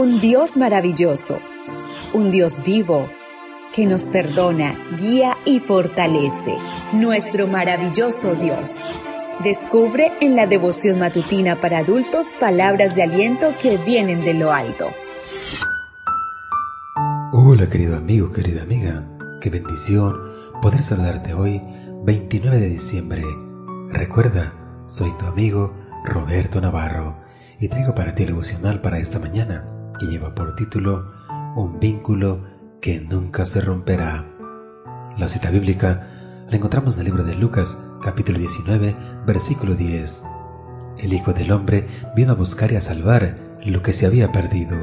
un Dios maravilloso, un Dios vivo que nos perdona, guía y fortalece. Nuestro maravilloso Dios. Descubre en la devoción matutina para adultos palabras de aliento que vienen de lo alto. Hola querido amigo, querida amiga. Qué bendición poder saludarte hoy, 29 de diciembre. Recuerda, soy tu amigo Roberto Navarro y traigo para ti el devocional para esta mañana que lleva por título Un vínculo que nunca se romperá. La cita bíblica la encontramos en el libro de Lucas, capítulo 19, versículo 10. El Hijo del Hombre vino a buscar y a salvar lo que se había perdido.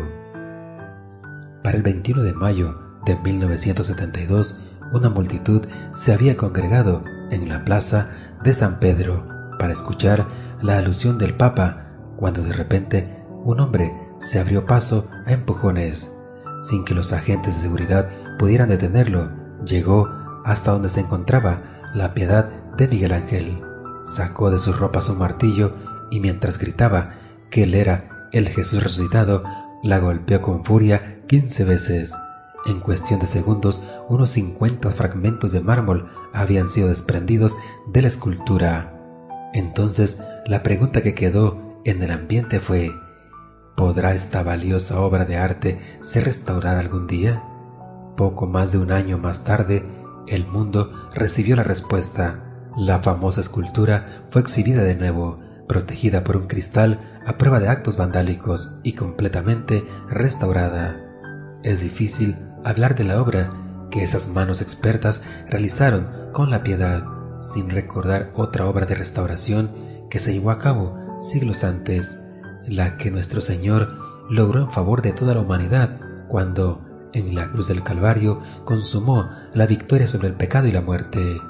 Para el 21 de mayo de 1972, una multitud se había congregado en la plaza de San Pedro para escuchar la alusión del Papa, cuando de repente un hombre se abrió paso a empujones sin que los agentes de seguridad pudieran detenerlo, llegó hasta donde se encontraba la piedad de Miguel Ángel. Sacó de sus ropas un martillo y mientras gritaba que él era el Jesús resucitado, la golpeó con furia quince veces. En cuestión de segundos, unos cincuenta fragmentos de mármol habían sido desprendidos de la escultura. Entonces, la pregunta que quedó en el ambiente fue ¿Podrá esta valiosa obra de arte ser restaurada algún día? Poco más de un año más tarde, el mundo recibió la respuesta. La famosa escultura fue exhibida de nuevo, protegida por un cristal a prueba de actos vandálicos y completamente restaurada. Es difícil hablar de la obra que esas manos expertas realizaron con la piedad, sin recordar otra obra de restauración que se llevó a cabo siglos antes la que nuestro Señor logró en favor de toda la humanidad cuando, en la cruz del Calvario, consumó la victoria sobre el pecado y la muerte.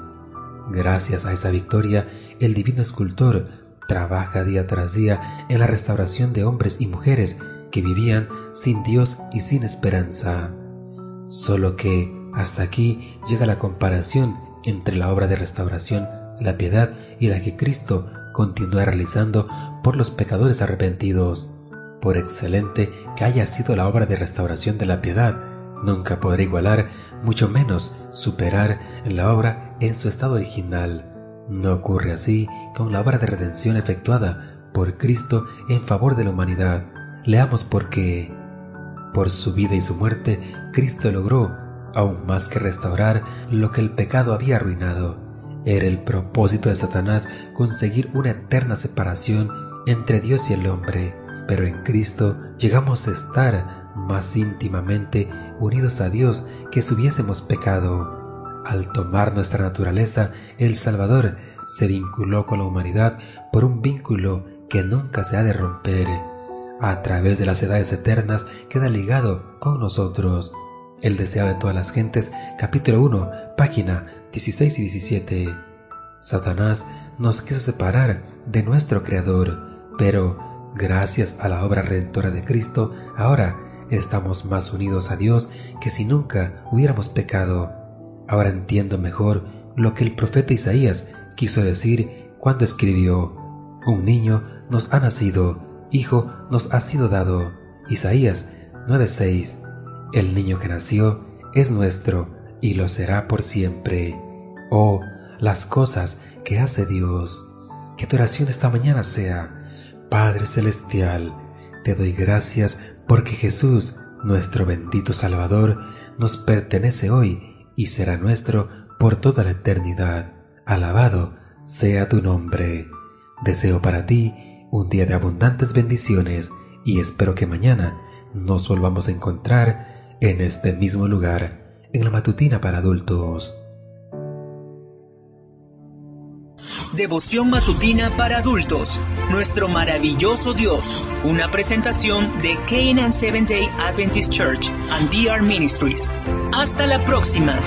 Gracias a esa victoria, el divino escultor trabaja día tras día en la restauración de hombres y mujeres que vivían sin Dios y sin esperanza. Solo que hasta aquí llega la comparación entre la obra de restauración, la piedad y la que Cristo continúa realizando por los pecadores arrepentidos. Por excelente que haya sido la obra de restauración de la piedad, nunca podrá igualar, mucho menos superar la obra en su estado original. No ocurre así con la obra de redención efectuada por Cristo en favor de la humanidad. Leamos porque, por su vida y su muerte, Cristo logró, aún más que restaurar lo que el pecado había arruinado, era el propósito de Satanás conseguir una eterna separación entre Dios y el hombre, pero en Cristo llegamos a estar más íntimamente unidos a Dios que si hubiésemos pecado. Al tomar nuestra naturaleza, el Salvador se vinculó con la humanidad por un vínculo que nunca se ha de romper. A través de las edades eternas queda ligado con nosotros. El deseo de todas las gentes, capítulo 1, página 16 y 17. Satanás nos quiso separar de nuestro Creador, pero gracias a la obra redentora de Cristo, ahora estamos más unidos a Dios que si nunca hubiéramos pecado. Ahora entiendo mejor lo que el profeta Isaías quiso decir cuando escribió, Un niño nos ha nacido, hijo nos ha sido dado. Isaías 9:6. El niño que nació es nuestro y lo será por siempre. Oh, las cosas que hace Dios. Que tu oración esta mañana sea, Padre Celestial, te doy gracias porque Jesús, nuestro bendito Salvador, nos pertenece hoy y será nuestro por toda la eternidad. Alabado sea tu nombre. Deseo para ti un día de abundantes bendiciones y espero que mañana nos volvamos a encontrar en este mismo lugar en la matutina para adultos. Devoción matutina para adultos. Nuestro maravilloso Dios. Una presentación de Canaan Seventh Day Adventist Church and DR Ministries. Hasta la próxima.